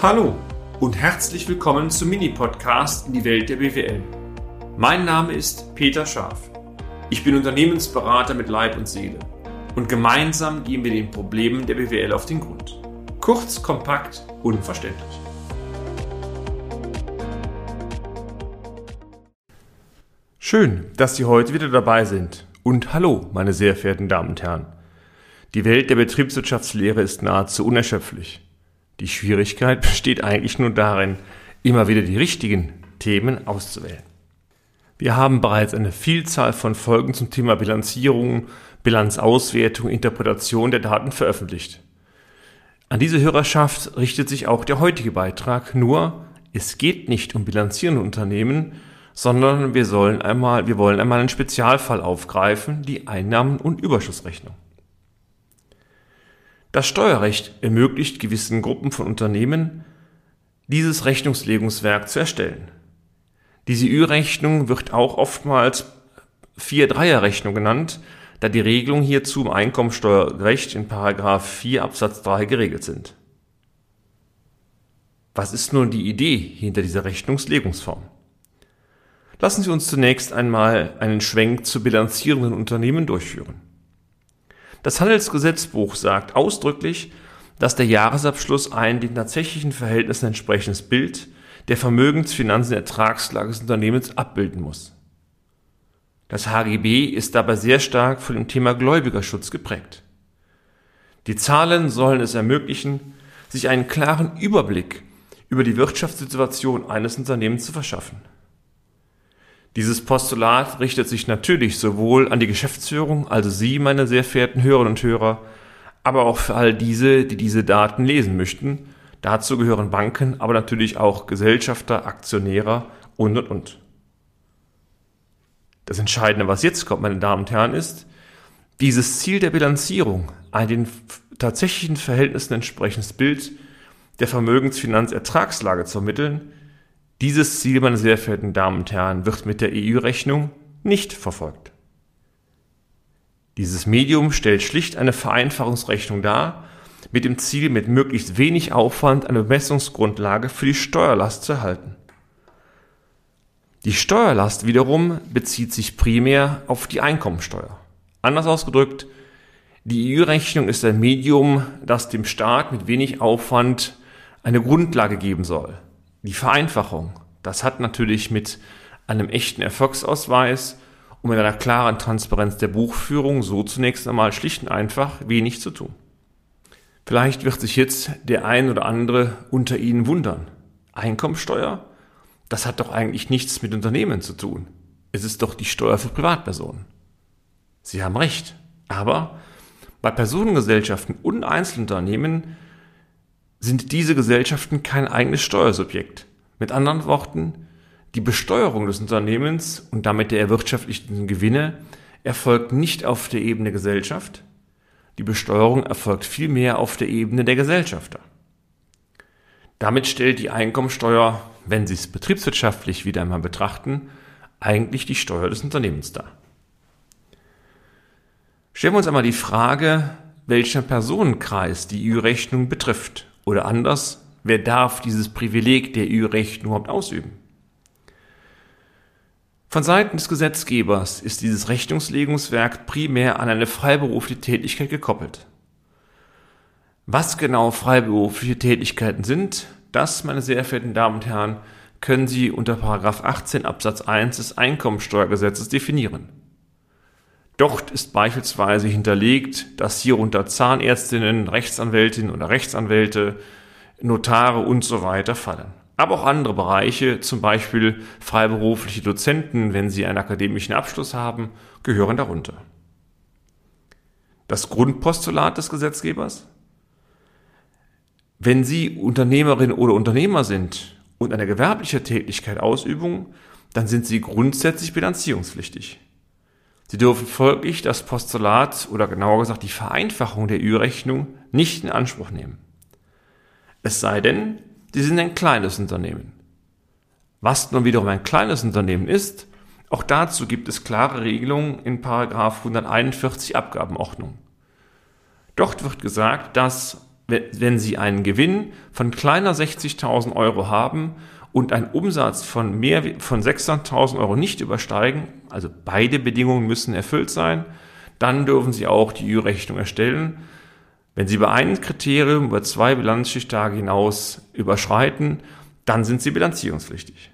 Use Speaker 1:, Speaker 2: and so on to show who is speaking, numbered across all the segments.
Speaker 1: Hallo und herzlich willkommen zum Mini-Podcast in die Welt der BWL. Mein Name ist Peter Scharf. Ich bin Unternehmensberater mit Leib und Seele und gemeinsam gehen wir den Problemen der BWL auf den Grund. Kurz, kompakt, unverständlich. Schön, dass Sie heute wieder dabei sind. Und hallo, meine sehr verehrten Damen und Herren. Die Welt der Betriebswirtschaftslehre ist nahezu unerschöpflich. Die Schwierigkeit besteht eigentlich nur darin, immer wieder die richtigen Themen auszuwählen. Wir haben bereits eine Vielzahl von Folgen zum Thema Bilanzierung, Bilanzauswertung, Interpretation der Daten veröffentlicht. An diese Hörerschaft richtet sich auch der heutige Beitrag, nur es geht nicht um bilanzierende Unternehmen, sondern wir sollen einmal, wir wollen einmal einen Spezialfall aufgreifen, die Einnahmen- und Überschussrechnung. Das Steuerrecht ermöglicht gewissen Gruppen von Unternehmen, dieses Rechnungslegungswerk zu erstellen. Diese Ü-Rechnung wird auch oftmals 4-3er-Rechnung genannt, da die Regelungen hierzu im Einkommensteuerrecht in 4 Absatz 3 geregelt sind. Was ist nun die Idee hinter dieser Rechnungslegungsform? Lassen Sie uns zunächst einmal einen Schwenk zu bilanzierenden Unternehmen durchführen. Das Handelsgesetzbuch sagt ausdrücklich, dass der Jahresabschluss ein den tatsächlichen Verhältnissen entsprechendes Bild der Vermögens-, Finanzen- Ertragslage des Unternehmens abbilden muss. Das HGB ist dabei sehr stark von dem Thema Gläubigerschutz geprägt. Die Zahlen sollen es ermöglichen, sich einen klaren Überblick über die Wirtschaftssituation eines Unternehmens zu verschaffen. Dieses Postulat richtet sich natürlich sowohl an die Geschäftsführung, also Sie, meine sehr verehrten Hörerinnen und Hörer, aber auch für all diese, die diese Daten lesen möchten. Dazu gehören Banken, aber natürlich auch Gesellschafter, Aktionäre und, und, und. Das Entscheidende, was jetzt kommt, meine Damen und Herren, ist, dieses Ziel der Bilanzierung, ein den tatsächlichen Verhältnissen entsprechendes Bild der Vermögensfinanzertragslage zu ermitteln, dieses Ziel, meine sehr verehrten Damen und Herren, wird mit der EU-Rechnung nicht verfolgt. Dieses Medium stellt schlicht eine Vereinfachungsrechnung dar, mit dem Ziel, mit möglichst wenig Aufwand eine Bemessungsgrundlage für die Steuerlast zu erhalten. Die Steuerlast wiederum bezieht sich primär auf die Einkommensteuer. Anders ausgedrückt, die EU-Rechnung ist ein Medium, das dem Staat mit wenig Aufwand eine Grundlage geben soll. Die Vereinfachung, das hat natürlich mit einem echten Erfolgsausweis und mit einer klaren Transparenz der Buchführung so zunächst einmal schlicht und einfach wenig zu tun. Vielleicht wird sich jetzt der ein oder andere unter Ihnen wundern. Einkommensteuer? Das hat doch eigentlich nichts mit Unternehmen zu tun. Es ist doch die Steuer für Privatpersonen. Sie haben recht. Aber bei Personengesellschaften und Einzelunternehmen sind diese Gesellschaften kein eigenes Steuersubjekt. Mit anderen Worten, die Besteuerung des Unternehmens und damit der erwirtschaftlichten Gewinne erfolgt nicht auf der Ebene Gesellschaft, die Besteuerung erfolgt vielmehr auf der Ebene der Gesellschafter. Damit stellt die Einkommensteuer, wenn Sie es betriebswirtschaftlich wieder einmal betrachten, eigentlich die Steuer des Unternehmens dar. Stellen wir uns einmal die Frage, welcher Personenkreis die EU-Rechnung betrifft. Oder anders, wer darf dieses Privileg der EU-Recht überhaupt ausüben? Von Seiten des Gesetzgebers ist dieses Rechnungslegungswerk primär an eine freiberufliche Tätigkeit gekoppelt. Was genau freiberufliche Tätigkeiten sind, das, meine sehr verehrten Damen und Herren, können Sie unter 18 Absatz 1 des Einkommensteuergesetzes definieren. Dort ist beispielsweise hinterlegt, dass hierunter Zahnärztinnen, Rechtsanwältinnen oder Rechtsanwälte, Notare und so weiter fallen. Aber auch andere Bereiche, zum Beispiel freiberufliche Dozenten, wenn sie einen akademischen Abschluss haben, gehören darunter. Das Grundpostulat des Gesetzgebers? Wenn Sie Unternehmerin oder Unternehmer sind und eine gewerbliche Tätigkeit ausüben, dann sind Sie grundsätzlich bilanzierungspflichtig. Sie dürfen folglich das Postulat oder genauer gesagt die Vereinfachung der Ü-Rechnung nicht in Anspruch nehmen. Es sei denn, Sie sind ein kleines Unternehmen. Was nun wiederum ein kleines Unternehmen ist, auch dazu gibt es klare Regelungen in 141 Abgabenordnung. Dort wird gesagt, dass wenn Sie einen Gewinn von kleiner 60.000 Euro haben und einen Umsatz von mehr von 600.000 Euro nicht übersteigen, also beide Bedingungen müssen erfüllt sein, dann dürfen Sie auch die Ü-Rechnung erstellen. Wenn Sie bei einem Kriterium über zwei Bilanzschichttage hinaus überschreiten, dann sind Sie bilanzierungspflichtig.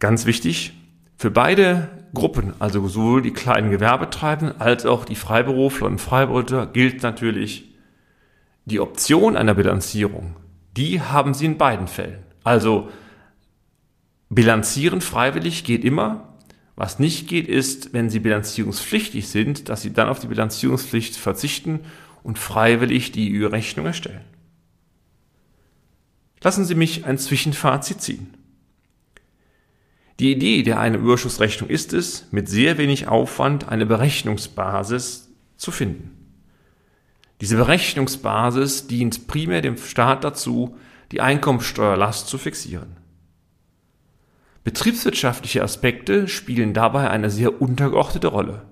Speaker 1: Ganz wichtig, für beide Gruppen, also sowohl die kleinen Gewerbetreibenden als auch die Freiberufler und Freiberufler, gilt natürlich die Option einer Bilanzierung. Die haben Sie in beiden Fällen. Also bilanzieren freiwillig geht immer. Was nicht geht, ist, wenn Sie bilanzierungspflichtig sind, dass Sie dann auf die Bilanzierungspflicht verzichten und freiwillig die Ü-Rechnung erstellen. Lassen Sie mich ein Zwischenfazit ziehen. Die Idee der eine Überschussrechnung ist es, mit sehr wenig Aufwand eine Berechnungsbasis zu finden. Diese Berechnungsbasis dient primär dem Staat dazu, die Einkommensteuerlast zu fixieren. Betriebswirtschaftliche Aspekte spielen dabei eine sehr untergeordnete Rolle.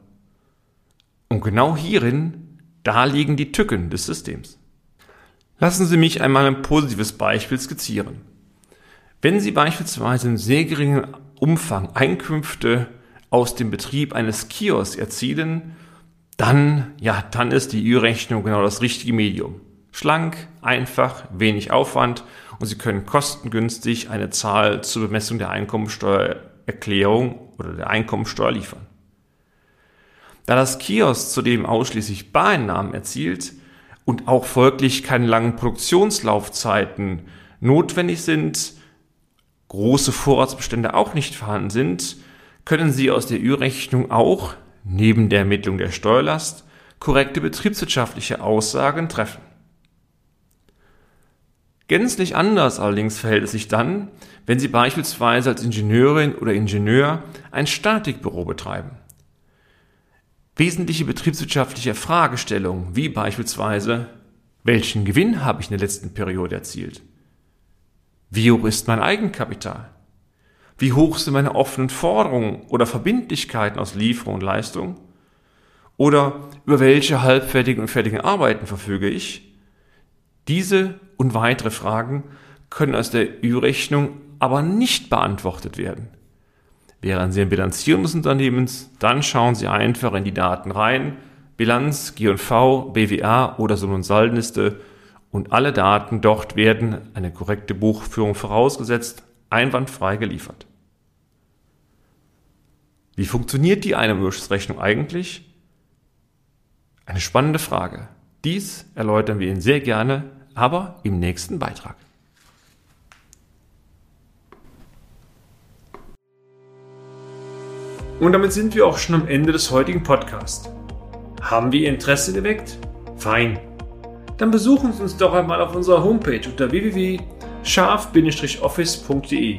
Speaker 1: Und genau hierin, da liegen die Tücken des Systems. Lassen Sie mich einmal ein positives Beispiel skizzieren. Wenn Sie beispielsweise in sehr geringen Umfang Einkünfte aus dem Betrieb eines Kiosks erzielen, dann, ja, dann ist die Ü-Rechnung genau das richtige Medium. Schlank, einfach, wenig Aufwand und Sie können kostengünstig eine Zahl zur Bemessung der Einkommensteuererklärung oder der Einkommensteuer liefern. Da das Kiosk zudem ausschließlich Bareinnahmen erzielt und auch folglich keine langen Produktionslaufzeiten notwendig sind, große Vorratsbestände auch nicht vorhanden sind, können Sie aus der Ü-Rechnung auch, neben der Ermittlung der Steuerlast, korrekte betriebswirtschaftliche Aussagen treffen. Gänzlich anders allerdings verhält es sich dann, wenn Sie beispielsweise als Ingenieurin oder Ingenieur ein Statikbüro betreiben. Wesentliche betriebswirtschaftliche Fragestellungen, wie beispielsweise, welchen Gewinn habe ich in der letzten Periode erzielt? Wie hoch ist mein Eigenkapital? Wie hoch sind meine offenen Forderungen oder Verbindlichkeiten aus Lieferung und Leistung? Oder über welche halbfertigen und fertigen Arbeiten verfüge ich? Diese und weitere Fragen können aus der Ü-Rechnung aber nicht beantwortet werden. Wären Sie ein Bilanzierung des Unternehmens, dann schauen Sie einfach in die Daten rein, Bilanz, G&V, BWA oder Summen- und Saldenliste und alle Daten dort werden, eine korrekte Buchführung vorausgesetzt, einwandfrei geliefert. Wie funktioniert die Einnahmenüberschussrechnung eigentlich? Eine spannende Frage. Dies erläutern wir Ihnen sehr gerne, aber im nächsten Beitrag. Und damit sind wir auch schon am Ende des heutigen Podcasts. Haben wir Ihr Interesse geweckt? Fein dann besuchen Sie uns doch einmal auf unserer Homepage unter www.scharf-office.de